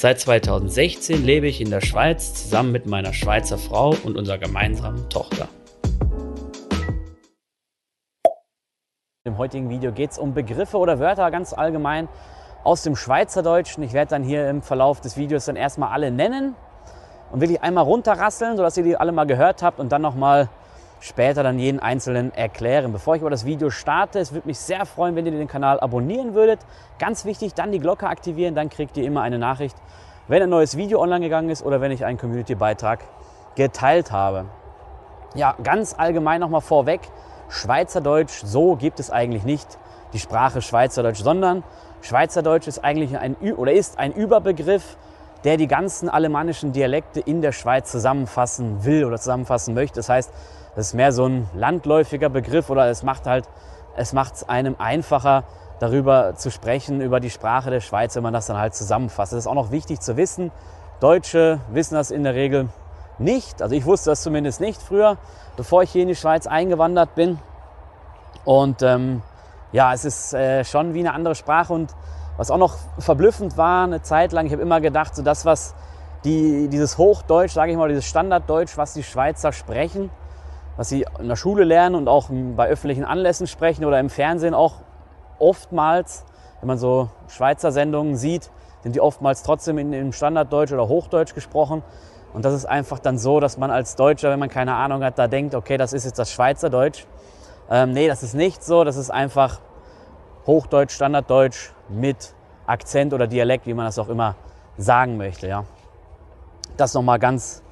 Seit 2016 lebe ich in der Schweiz zusammen mit meiner Schweizer Frau und unserer gemeinsamen Tochter. Im heutigen Video geht es um Begriffe oder Wörter ganz allgemein aus dem Schweizerdeutschen. Ich werde dann hier im Verlauf des Videos dann erstmal alle nennen und wirklich einmal runterrasseln, sodass ihr die alle mal gehört habt und dann nochmal später dann jeden einzelnen erklären. Bevor ich aber das Video starte, es würde mich sehr freuen, wenn ihr den Kanal abonnieren würdet. Ganz wichtig, dann die Glocke aktivieren, dann kriegt ihr immer eine Nachricht, wenn ein neues Video online gegangen ist oder wenn ich einen Community-Beitrag geteilt habe. Ja, ganz allgemein nochmal vorweg, Schweizerdeutsch, so gibt es eigentlich nicht die Sprache Schweizerdeutsch, sondern Schweizerdeutsch ist eigentlich ein, oder ist ein Überbegriff der die ganzen alemannischen Dialekte in der Schweiz zusammenfassen will oder zusammenfassen möchte. Das heißt, das ist mehr so ein landläufiger Begriff oder es macht halt, es macht es einem einfacher, darüber zu sprechen, über die Sprache der Schweiz, wenn man das dann halt zusammenfasst. Das ist auch noch wichtig zu wissen. Deutsche wissen das in der Regel nicht. Also ich wusste das zumindest nicht früher, bevor ich hier in die Schweiz eingewandert bin. Und ähm, ja, es ist äh, schon wie eine andere Sprache und was auch noch verblüffend war, eine Zeit lang, ich habe immer gedacht, so das, was die, dieses Hochdeutsch, sage ich mal, dieses Standarddeutsch, was die Schweizer sprechen, was sie in der Schule lernen und auch bei öffentlichen Anlässen sprechen oder im Fernsehen auch oftmals, wenn man so Schweizer Sendungen sieht, sind die oftmals trotzdem in, in Standarddeutsch oder Hochdeutsch gesprochen. Und das ist einfach dann so, dass man als Deutscher, wenn man keine Ahnung hat, da denkt, okay, das ist jetzt das Schweizerdeutsch. Ähm, nee, das ist nicht so. Das ist einfach Hochdeutsch, Standarddeutsch mit Akzent oder Dialekt, wie man das auch immer sagen möchte. Ja. Das nochmal ganz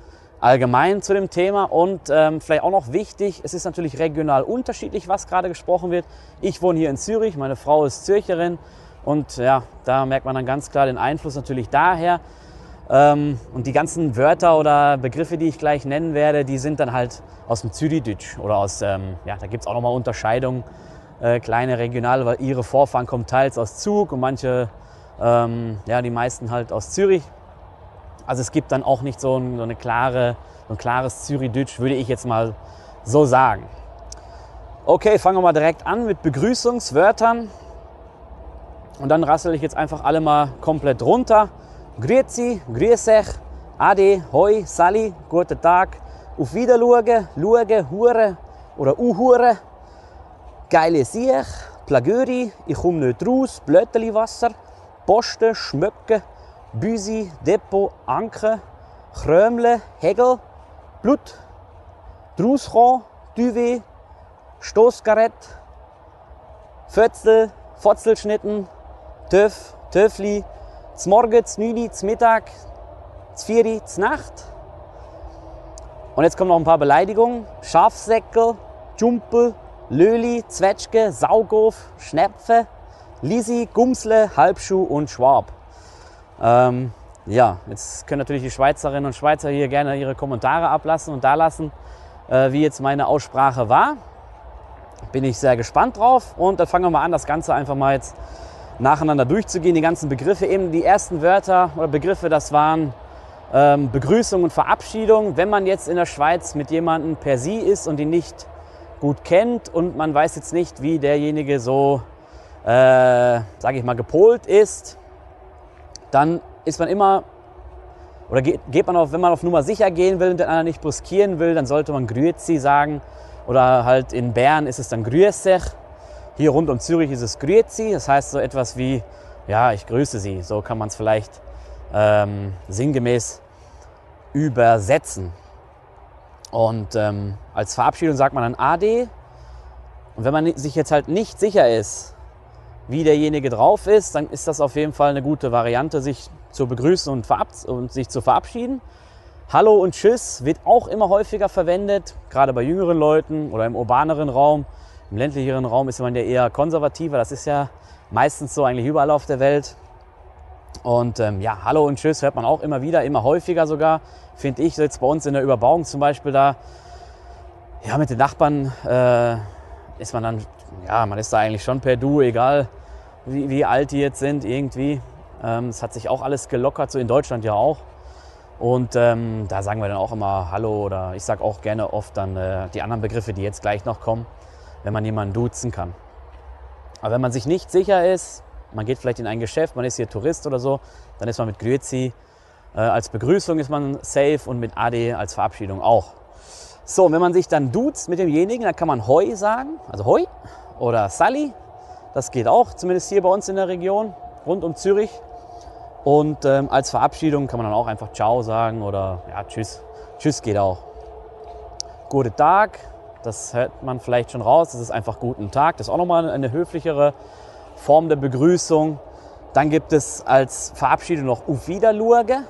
allgemein zu dem Thema und ähm, vielleicht auch noch wichtig, es ist natürlich regional unterschiedlich, was gerade gesprochen wird. Ich wohne hier in Zürich, meine Frau ist Zürcherin und ja, da merkt man dann ganz klar den Einfluss natürlich daher. Ähm, und die ganzen Wörter oder Begriffe, die ich gleich nennen werde, die sind dann halt aus dem Zürichdeutsch oder aus, ähm, ja, da gibt es auch nochmal Unterscheidungen äh, kleine regionale, weil ihre Vorfahren kommen teils aus Zug und manche, ähm, ja, die meisten halt aus Zürich. Also es gibt dann auch nicht so, ein, so eine klare, so ein klares Zürich-Deutsch, würde ich jetzt mal so sagen. Okay, fangen wir mal direkt an mit Begrüßungswörtern. Und dann rassel ich jetzt einfach alle mal komplett runter. Grüezi, grüßech, ade, hoi, sali, guten Tag, auf Wiederschauen, schauen, hure oder uhure, geile Siech, Plagöri, ich komme nicht raus, Blöteli-Wasser, Posten, Schmöcken, Büsi, Depot, Anke, Krömle, Hegel, Blut, rauskommen, Duvet, Stoßgarett, Fötzel, Fotzelschnitten, Töff, Töffli, z Morgen, z Nüni, z Mittag, z Vieri, z Nacht. Und jetzt kommen noch ein paar Beleidigungen. Schafsäckel, Jumpel, Löli, Zwetschge, Saugof, Schnepfe, Lisi, Gumsle, Halbschuh und Schwab. Ähm, ja, jetzt können natürlich die Schweizerinnen und Schweizer hier gerne ihre Kommentare ablassen und da lassen, äh, wie jetzt meine Aussprache war. Bin ich sehr gespannt drauf und dann fangen wir mal an, das Ganze einfach mal jetzt nacheinander durchzugehen. Die ganzen Begriffe, eben die ersten Wörter oder Begriffe, das waren ähm, Begrüßung und Verabschiedung. Wenn man jetzt in der Schweiz mit jemandem per Sie ist und ihn nicht gut kennt und man weiß jetzt nicht, wie derjenige so, äh, sage ich mal, gepolt ist, dann ist man immer, oder geht, geht man auf, wenn man auf Nummer sicher gehen will und den anderen nicht bruskieren will, dann sollte man Grüezi sagen. Oder halt in Bern ist es dann Grüßech. Hier rund um Zürich ist es Grüezi. Das heißt so etwas wie, ja, ich grüße Sie. So kann man es vielleicht ähm, sinngemäß übersetzen. Und ähm, als Verabschiedung sagt man dann AD. Und wenn man sich jetzt halt nicht sicher ist, wie derjenige drauf ist, dann ist das auf jeden Fall eine gute Variante, sich zu begrüßen und, und sich zu verabschieden. Hallo und Tschüss wird auch immer häufiger verwendet, gerade bei jüngeren Leuten oder im urbaneren Raum. Im ländlicheren Raum ist man ja eher konservativer. Das ist ja meistens so eigentlich überall auf der Welt. Und ähm, ja, Hallo und Tschüss hört man auch immer wieder, immer häufiger sogar, finde ich. Jetzt bei uns in der Überbauung zum Beispiel da, ja, mit den Nachbarn äh, ist man dann, ja, man ist da eigentlich schon per Du, egal wie, wie alt die jetzt sind, irgendwie. Ähm, es hat sich auch alles gelockert, so in Deutschland ja auch. Und ähm, da sagen wir dann auch immer Hallo oder ich sage auch gerne oft dann äh, die anderen Begriffe, die jetzt gleich noch kommen, wenn man jemanden duzen kann. Aber wenn man sich nicht sicher ist, man geht vielleicht in ein Geschäft, man ist hier Tourist oder so, dann ist man mit Grüezi äh, als Begrüßung ist man safe und mit Ade als Verabschiedung auch. So, und wenn man sich dann duzt mit demjenigen, dann kann man Hoi sagen, also Hoi oder Sally. Das geht auch, zumindest hier bei uns in der Region, rund um Zürich. Und ähm, als Verabschiedung kann man dann auch einfach Ciao sagen oder ja, Tschüss. Tschüss geht auch. Guten Tag, das hört man vielleicht schon raus, das ist einfach Guten Tag. Das ist auch nochmal eine höflichere Form der Begrüßung. Dann gibt es als Verabschiedung noch Auf Wiederlurge.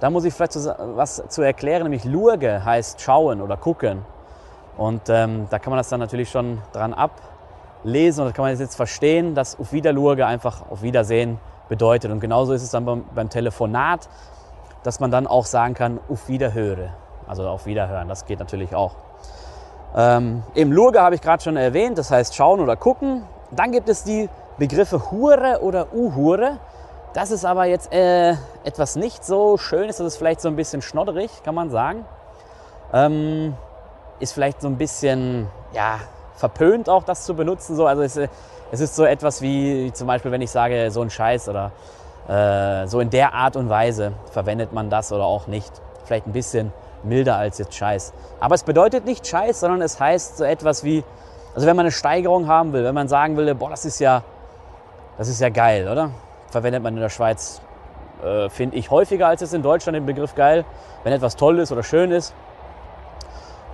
Da muss ich vielleicht was zu erklären, nämlich Lurge heißt schauen oder gucken. Und ähm, da kann man das dann natürlich schon dran ablesen und da kann man jetzt verstehen, dass Auf Wiederlurge einfach auf Wiedersehen bedeutet. Und genauso ist es dann beim, beim Telefonat, dass man dann auch sagen kann, Auf Wiederhöre. Also auf Wiederhören, das geht natürlich auch. Ähm, Im Lurge habe ich gerade schon erwähnt, das heißt schauen oder gucken. Dann gibt es die Begriffe Hure oder Uhure. Das ist aber jetzt äh, etwas nicht so Schönes, das ist vielleicht so ein bisschen schnodderig, kann man sagen. Ähm, ist vielleicht so ein bisschen ja, verpönt auch das zu benutzen. So. Also es, es ist so etwas wie zum Beispiel, wenn ich sage, so ein Scheiß oder äh, so in der Art und Weise verwendet man das oder auch nicht. Vielleicht ein bisschen milder als jetzt Scheiß. Aber es bedeutet nicht Scheiß, sondern es heißt so etwas wie, also wenn man eine Steigerung haben will, wenn man sagen will, boah, das ist ja das ist ja geil, oder? Verwendet man in der Schweiz, äh, finde ich, häufiger als es in Deutschland den Begriff geil, wenn etwas toll ist oder schön ist.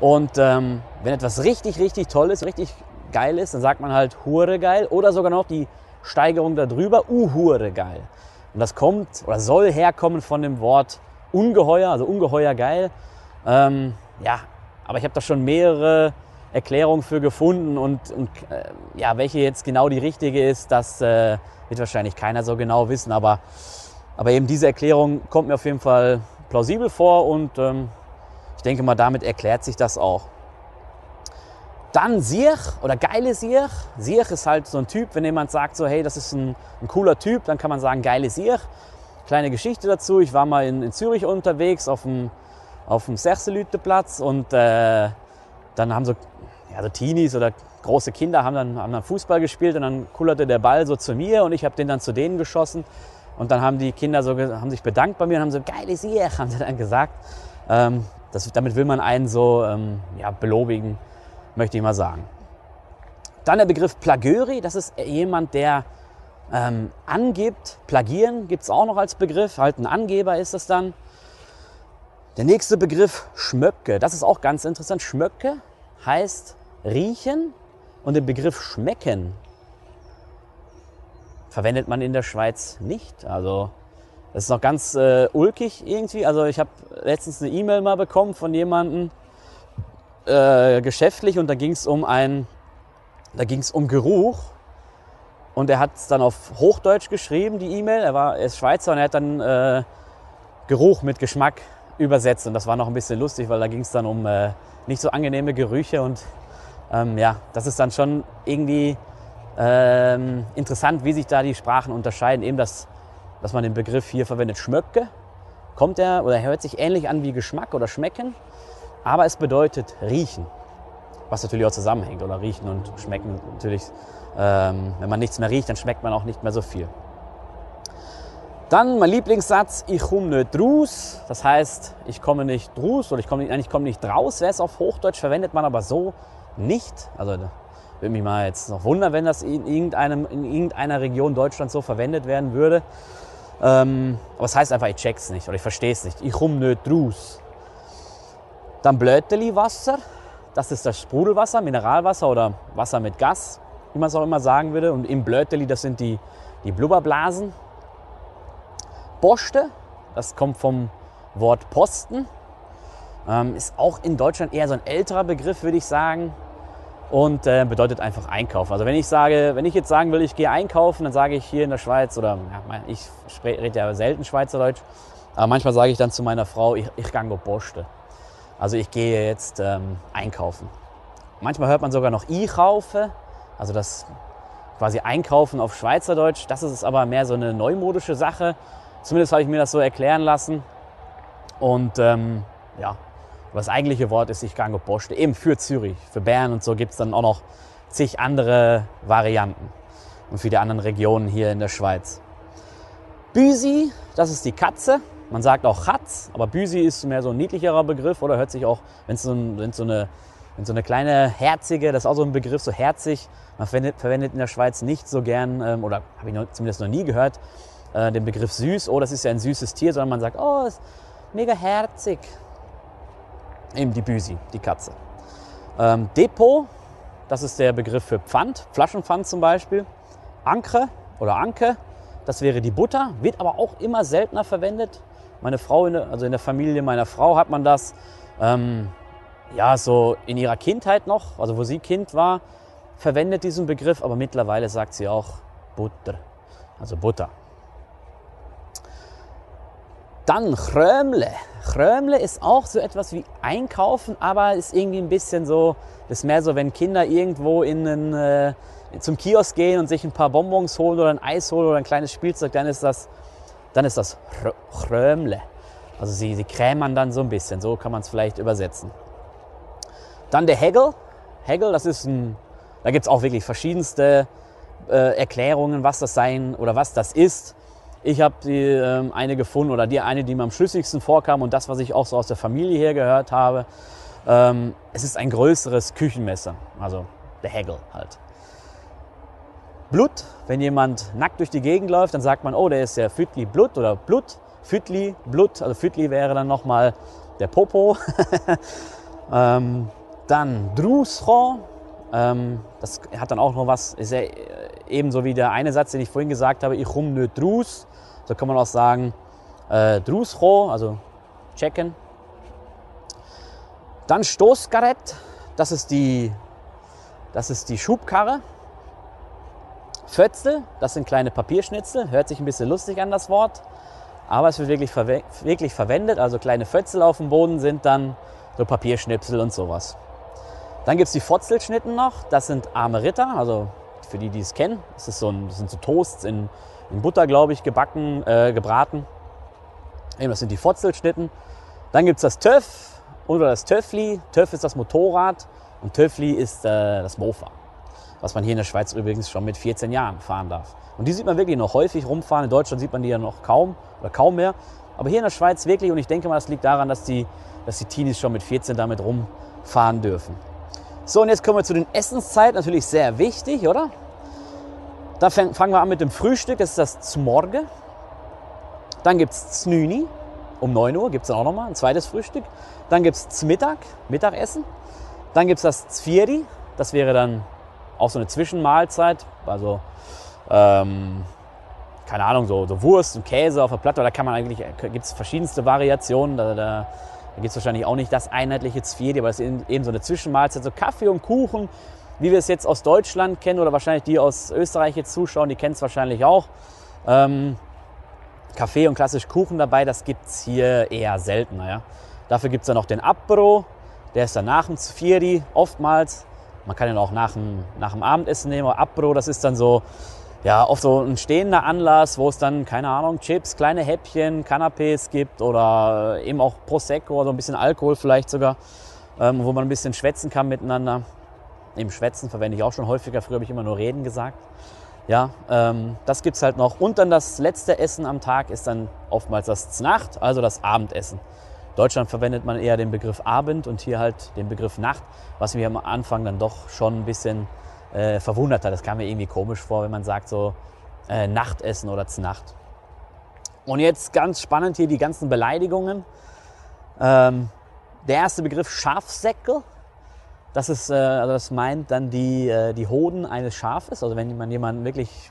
Und ähm, wenn etwas richtig, richtig toll ist, richtig geil ist, dann sagt man halt Hure geil oder sogar noch die Steigerung darüber, Uhure geil. Und das kommt oder soll herkommen von dem Wort ungeheuer, also ungeheuer geil. Ähm, ja, aber ich habe da schon mehrere Erklärung für gefunden und, und äh, ja, welche jetzt genau die richtige ist, das äh, wird wahrscheinlich keiner so genau wissen, aber, aber eben diese Erklärung kommt mir auf jeden Fall plausibel vor und ähm, ich denke mal, damit erklärt sich das auch. Dann Siech oder geile Siech. Siech ist halt so ein Typ, wenn jemand sagt so, hey, das ist ein, ein cooler Typ, dann kann man sagen, geile Siech. Kleine Geschichte dazu, ich war mal in, in Zürich unterwegs auf dem, auf dem Serselüteplatz und äh, dann haben so ja, so Teenies oder große Kinder haben dann, haben dann Fußball gespielt und dann kullerte der Ball so zu mir und ich habe den dann zu denen geschossen. Und dann haben die Kinder so, haben sich bedankt bei mir und haben so, geiles Sieg, haben sie dann gesagt. Ähm, das, damit will man einen so ähm, ja, belobigen, möchte ich mal sagen. Dann der Begriff Plagiöri, das ist jemand, der ähm, angibt. Plagieren gibt es auch noch als Begriff, halt ein Angeber ist es dann. Der nächste Begriff Schmöcke, das ist auch ganz interessant. Schmöcke heißt riechen und den Begriff schmecken verwendet man in der Schweiz nicht. Also das ist noch ganz äh, ulkig irgendwie. Also ich habe letztens eine E-Mail mal bekommen von jemandem äh, geschäftlich und da ging es um ein, da ging es um Geruch und er hat es dann auf Hochdeutsch geschrieben, die E-Mail. Er war er ist Schweizer und er hat dann äh, Geruch mit Geschmack übersetzt und das war noch ein bisschen lustig, weil da ging es dann um äh, nicht so angenehme Gerüche und ähm, ja, das ist dann schon irgendwie ähm, interessant, wie sich da die Sprachen unterscheiden. Eben, das, dass man den Begriff hier verwendet, Schmöcke, kommt er oder hört sich ähnlich an wie Geschmack oder Schmecken, aber es bedeutet riechen, was natürlich auch zusammenhängt oder riechen und schmecken natürlich. Ähm, wenn man nichts mehr riecht, dann schmeckt man auch nicht mehr so viel. Dann mein Lieblingssatz, ich komme nicht raus. Das heißt, ich komme nicht raus oder ich komme nicht, ich komme nicht raus, wäre es auf Hochdeutsch, verwendet man aber so nicht. Also würde mich mal jetzt noch wundern, wenn das in, irgendeinem, in irgendeiner Region Deutschlands so verwendet werden würde. Ähm, aber es das heißt einfach, ich check's nicht oder ich verstehe es nicht. Ich komme nicht raus. Dann Blöteli-Wasser. Das ist das Sprudelwasser, Mineralwasser oder Wasser mit Gas, wie man es auch immer sagen würde. Und im Blöteli, das sind die, die Blubberblasen, Poste, das kommt vom Wort Posten, ähm, ist auch in Deutschland eher so ein älterer Begriff, würde ich sagen. Und äh, bedeutet einfach einkaufen. Also wenn ich sage, wenn ich jetzt sagen will, ich gehe einkaufen, dann sage ich hier in der Schweiz oder ja, ich rede ja selten Schweizerdeutsch, aber manchmal sage ich dann zu meiner Frau, ich, ich gehe poste. Also ich gehe jetzt ähm, einkaufen. Manchmal hört man sogar noch ich kaufe, also das quasi Einkaufen auf Schweizerdeutsch. Das ist aber mehr so eine neumodische Sache. Zumindest habe ich mir das so erklären lassen. Und ähm, ja, das eigentliche Wort ist ich gange Poste, eben für Zürich. Für Bern und so gibt es dann auch noch zig andere Varianten. Und für die anderen Regionen hier in der Schweiz. Büsi, das ist die Katze. Man sagt auch Katz, aber Büsi ist mehr so ein niedlicherer Begriff oder hört sich auch, wenn es so, ein, so, eine, so eine kleine herzige, das ist auch so ein Begriff, so herzig. Man verwendet, verwendet in der Schweiz nicht so gern, ähm, oder habe ich noch, zumindest noch nie gehört, äh, den Begriff süß. Oh, das ist ja ein süßes Tier, sondern man sagt, oh, ist mega herzig. Eben die Büsi, die Katze. Ähm, Depot, das ist der Begriff für Pfand, Flaschenpfand zum Beispiel. Ankre oder Anke, das wäre die Butter, wird aber auch immer seltener verwendet. Meine Frau, in der, also in der Familie meiner Frau hat man das ähm, ja so in ihrer Kindheit noch, also wo sie Kind war, verwendet diesen Begriff, aber mittlerweile sagt sie auch Butter, also Butter. Dann Chrömle. Chrömle ist auch so etwas wie Einkaufen, aber ist irgendwie ein bisschen so, ist mehr so, wenn Kinder irgendwo in einen, äh, zum Kiosk gehen und sich ein paar Bonbons holen oder ein Eis holen oder ein kleines Spielzeug, dann ist das, dann ist das Chrömle. Also sie, sie krämern dann so ein bisschen, so kann man es vielleicht übersetzen. Dann der Hegel. Hegel, das ist ein, da gibt es auch wirklich verschiedenste äh, Erklärungen, was das sein oder was das ist. Ich habe die ähm, eine gefunden oder die eine, die mir am schlüssigsten vorkam und das, was ich auch so aus der Familie her gehört habe. Ähm, es ist ein größeres Küchenmesser, also der Hegel halt. Blut, wenn jemand nackt durch die Gegend läuft, dann sagt man, oh, der ist der Fütli Blut oder Blut. Fütli, Blut, also Fütli wäre dann nochmal der Popo. ähm, dann Drusro, ähm, das hat dann auch noch was, ist äh, ebenso wie der eine Satz, den ich vorhin gesagt habe, ich rum nö Drus. So kann man auch sagen, äh, Drusro, also checken. Dann Stoßgarett, das ist die, das ist die Schubkarre. Fötzel, das sind kleine Papierschnitzel, hört sich ein bisschen lustig an das Wort, aber es wird wirklich, verwe wirklich verwendet. Also kleine Fötzel auf dem Boden sind dann so Papierschnipsel und sowas. Dann gibt es die Fotzelschnitten noch, das sind arme Ritter, also für die, die es kennen, das, ist so ein, das sind so Toasts in, in Butter, glaube ich, gebacken, äh, gebraten. Eben, das sind die Fotzelschnitten. Dann gibt es das Töff oder das Töffli. Töff ist das Motorrad und Töffli ist äh, das Mofa, was man hier in der Schweiz übrigens schon mit 14 Jahren fahren darf. Und die sieht man wirklich noch häufig rumfahren. In Deutschland sieht man die ja noch kaum oder kaum mehr. Aber hier in der Schweiz wirklich, und ich denke mal, das liegt daran, dass die, dass die Teenies schon mit 14 damit rumfahren dürfen. So, und jetzt kommen wir zu den Essenszeiten. Natürlich sehr wichtig, oder? Da fangen wir an mit dem Frühstück, das ist das Zmorge. Dann gibt es Znüni, um 9 Uhr gibt es dann auch nochmal ein zweites Frühstück. Dann gibt es Zmittag, Mittagessen. Dann gibt es das Zvieri, das wäre dann auch so eine Zwischenmahlzeit. Also, ähm, keine Ahnung, so, so, Wurst und Käse auf der Platte. Da kann man eigentlich, gibt es verschiedenste Variationen. Da, da, da gibt es wahrscheinlich auch nicht das einheitliche Zvieri, aber es ist eben so eine Zwischenmahlzeit. So Kaffee und Kuchen wie wir es jetzt aus Deutschland kennen oder wahrscheinlich die aus Österreich jetzt zuschauen, die kennen es wahrscheinlich auch. Ähm, Kaffee und klassisch Kuchen dabei, das gibt es hier eher seltener. Ja. Dafür gibt es dann noch den Apro, der ist dann nach dem Zvieri oftmals. Man kann ihn auch nach dem, nach dem Abendessen nehmen, aber Apro, das ist dann so, ja, oft so ein stehender Anlass, wo es dann, keine Ahnung, Chips, kleine Häppchen, Canapés gibt oder eben auch Prosecco so ein bisschen Alkohol vielleicht sogar, ähm, wo man ein bisschen schwätzen kann miteinander. Im Schwätzen verwende ich auch schon häufiger. Früher habe ich immer nur Reden gesagt. Ja, ähm, das gibt es halt noch. Und dann das letzte Essen am Tag ist dann oftmals das Znacht, also das Abendessen. In Deutschland verwendet man eher den Begriff Abend und hier halt den Begriff Nacht, was mich am Anfang dann doch schon ein bisschen äh, verwundert hat. Das kam mir irgendwie komisch vor, wenn man sagt so äh, Nachtessen oder Znacht. Und jetzt ganz spannend hier die ganzen Beleidigungen. Ähm, der erste Begriff Schafsäckel das, ist, äh, also das meint dann die, äh, die Hoden eines Schafes. Also wenn man jemanden wirklich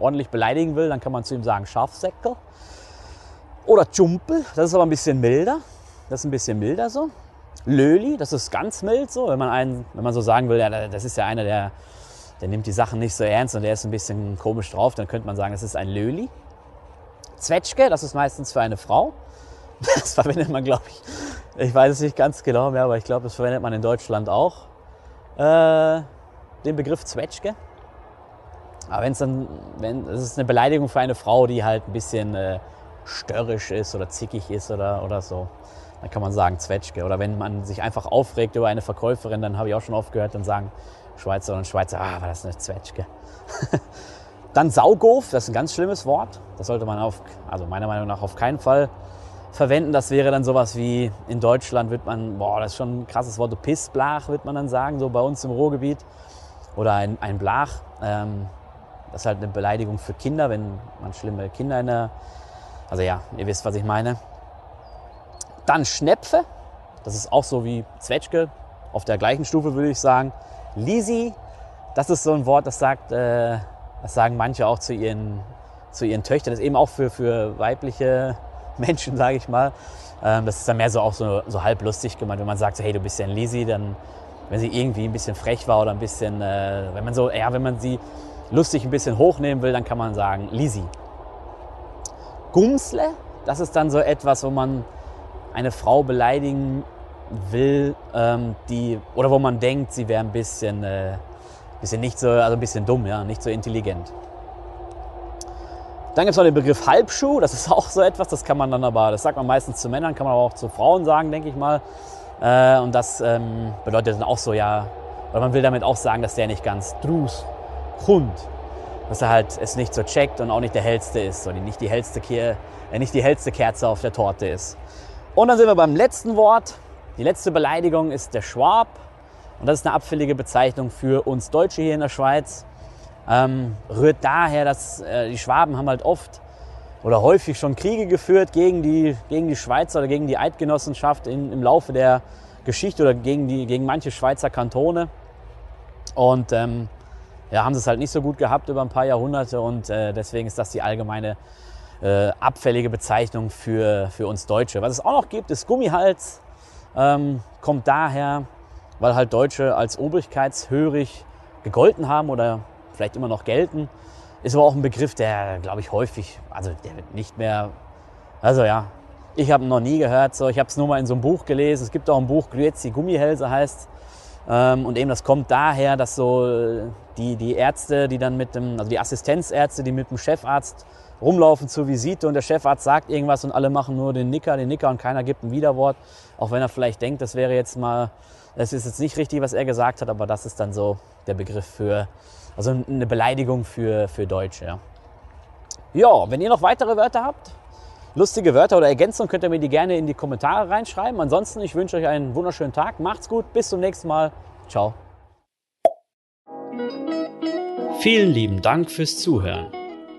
ordentlich beleidigen will, dann kann man zu ihm sagen Schafsäckel. Oder Jumpel, das ist aber ein bisschen milder. Das ist ein bisschen milder so. Löli, das ist ganz mild so, wenn man, einen, wenn man so sagen will, ja, das ist ja einer, der, der nimmt die Sachen nicht so ernst und der ist ein bisschen komisch drauf, dann könnte man sagen, das ist ein Löli. Zwetschge, das ist meistens für eine Frau. Das verwendet man, glaube ich, ich weiß es nicht ganz genau mehr, aber ich glaube, das verwendet man in Deutschland auch. Äh, den Begriff Zwetschge. Aber wenn es dann, wenn es ist eine Beleidigung für eine Frau, die halt ein bisschen äh, störrisch ist oder zickig ist oder, oder so, dann kann man sagen Zwetschge. Oder wenn man sich einfach aufregt über eine Verkäuferin, dann habe ich auch schon oft gehört, dann sagen Schweizer und Schweizer, ah, war das eine Zwetschge. dann Saugof, das ist ein ganz schlimmes Wort. Das sollte man auf, also meiner Meinung nach auf keinen Fall verwenden. Das wäre dann sowas wie in Deutschland wird man, boah, das ist schon ein krasses Wort, Pissblach wird man dann sagen, so bei uns im Ruhrgebiet. Oder ein, ein Blach. Ähm, das ist halt eine Beleidigung für Kinder, wenn man schlimme Kinder in der. Also ja, ihr wisst, was ich meine. Dann Schnepfe. Das ist auch so wie Zwetschge. Auf der gleichen Stufe würde ich sagen. Lisi. Das ist so ein Wort, das sagt, äh, das sagen manche auch zu ihren, zu ihren Töchtern. Das ist eben auch für, für weibliche Menschen, sage ich mal. Ähm, das ist dann mehr so auch so, so halb lustig gemeint, wenn man sagt, so, hey, du bist ja ein Lisi, dann, wenn sie irgendwie ein bisschen frech war oder ein bisschen, äh, wenn man so, ja, wenn man sie lustig ein bisschen hochnehmen will, dann kann man sagen Lisi. Gumsle, das ist dann so etwas, wo man eine Frau beleidigen will, ähm, die, oder wo man denkt, sie wäre ein bisschen, äh, bisschen nicht so, also ein bisschen dumm, ja, nicht so intelligent. Dann gibt es noch den Begriff Halbschuh, das ist auch so etwas, das kann man dann aber, das sagt man meistens zu Männern, kann man aber auch zu Frauen sagen, denke ich mal. Äh, und das ähm, bedeutet dann auch so, ja, weil man will damit auch sagen, dass der nicht ganz drus, Hund, dass er halt es nicht so checkt und auch nicht der hellste ist, oder nicht die hellste, Ke äh, nicht die hellste Kerze auf der Torte ist. Und dann sind wir beim letzten Wort. Die letzte Beleidigung ist der Schwab. Und das ist eine abfällige Bezeichnung für uns Deutsche hier in der Schweiz. Ähm, rührt daher, dass äh, die Schwaben haben halt oft oder häufig schon Kriege geführt gegen die, gegen die Schweizer oder gegen die Eidgenossenschaft in, im Laufe der Geschichte oder gegen, die, gegen manche Schweizer Kantone. Und ähm, ja, haben sie es halt nicht so gut gehabt über ein paar Jahrhunderte und äh, deswegen ist das die allgemeine äh, abfällige Bezeichnung für, für uns Deutsche. Was es auch noch gibt, ist Gummihals. Ähm, kommt daher, weil halt Deutsche als obrigkeitshörig gegolten haben oder vielleicht immer noch gelten. Ist aber auch ein Begriff, der, glaube ich, häufig, also der wird nicht mehr, also ja, ich habe ihn noch nie gehört. So. Ich habe es nur mal in so einem Buch gelesen. Es gibt auch ein Buch, Grüezi Gummihälse heißt. Ähm, und eben das kommt daher, dass so äh, die, die Ärzte, die dann mit dem, also die Assistenzärzte, die mit dem Chefarzt rumlaufen zur Visite und der Chefarzt sagt irgendwas und alle machen nur den Nicker, den Nicker und keiner gibt ein Widerwort. Auch wenn er vielleicht denkt, das wäre jetzt mal, das ist jetzt nicht richtig, was er gesagt hat, aber das ist dann so der Begriff für, also eine Beleidigung für, für Deutsche. Ja. ja, wenn ihr noch weitere Wörter habt, lustige Wörter oder Ergänzungen, könnt ihr mir die gerne in die Kommentare reinschreiben. Ansonsten, ich wünsche euch einen wunderschönen Tag. Macht's gut, bis zum nächsten Mal. Ciao. Vielen lieben Dank fürs Zuhören.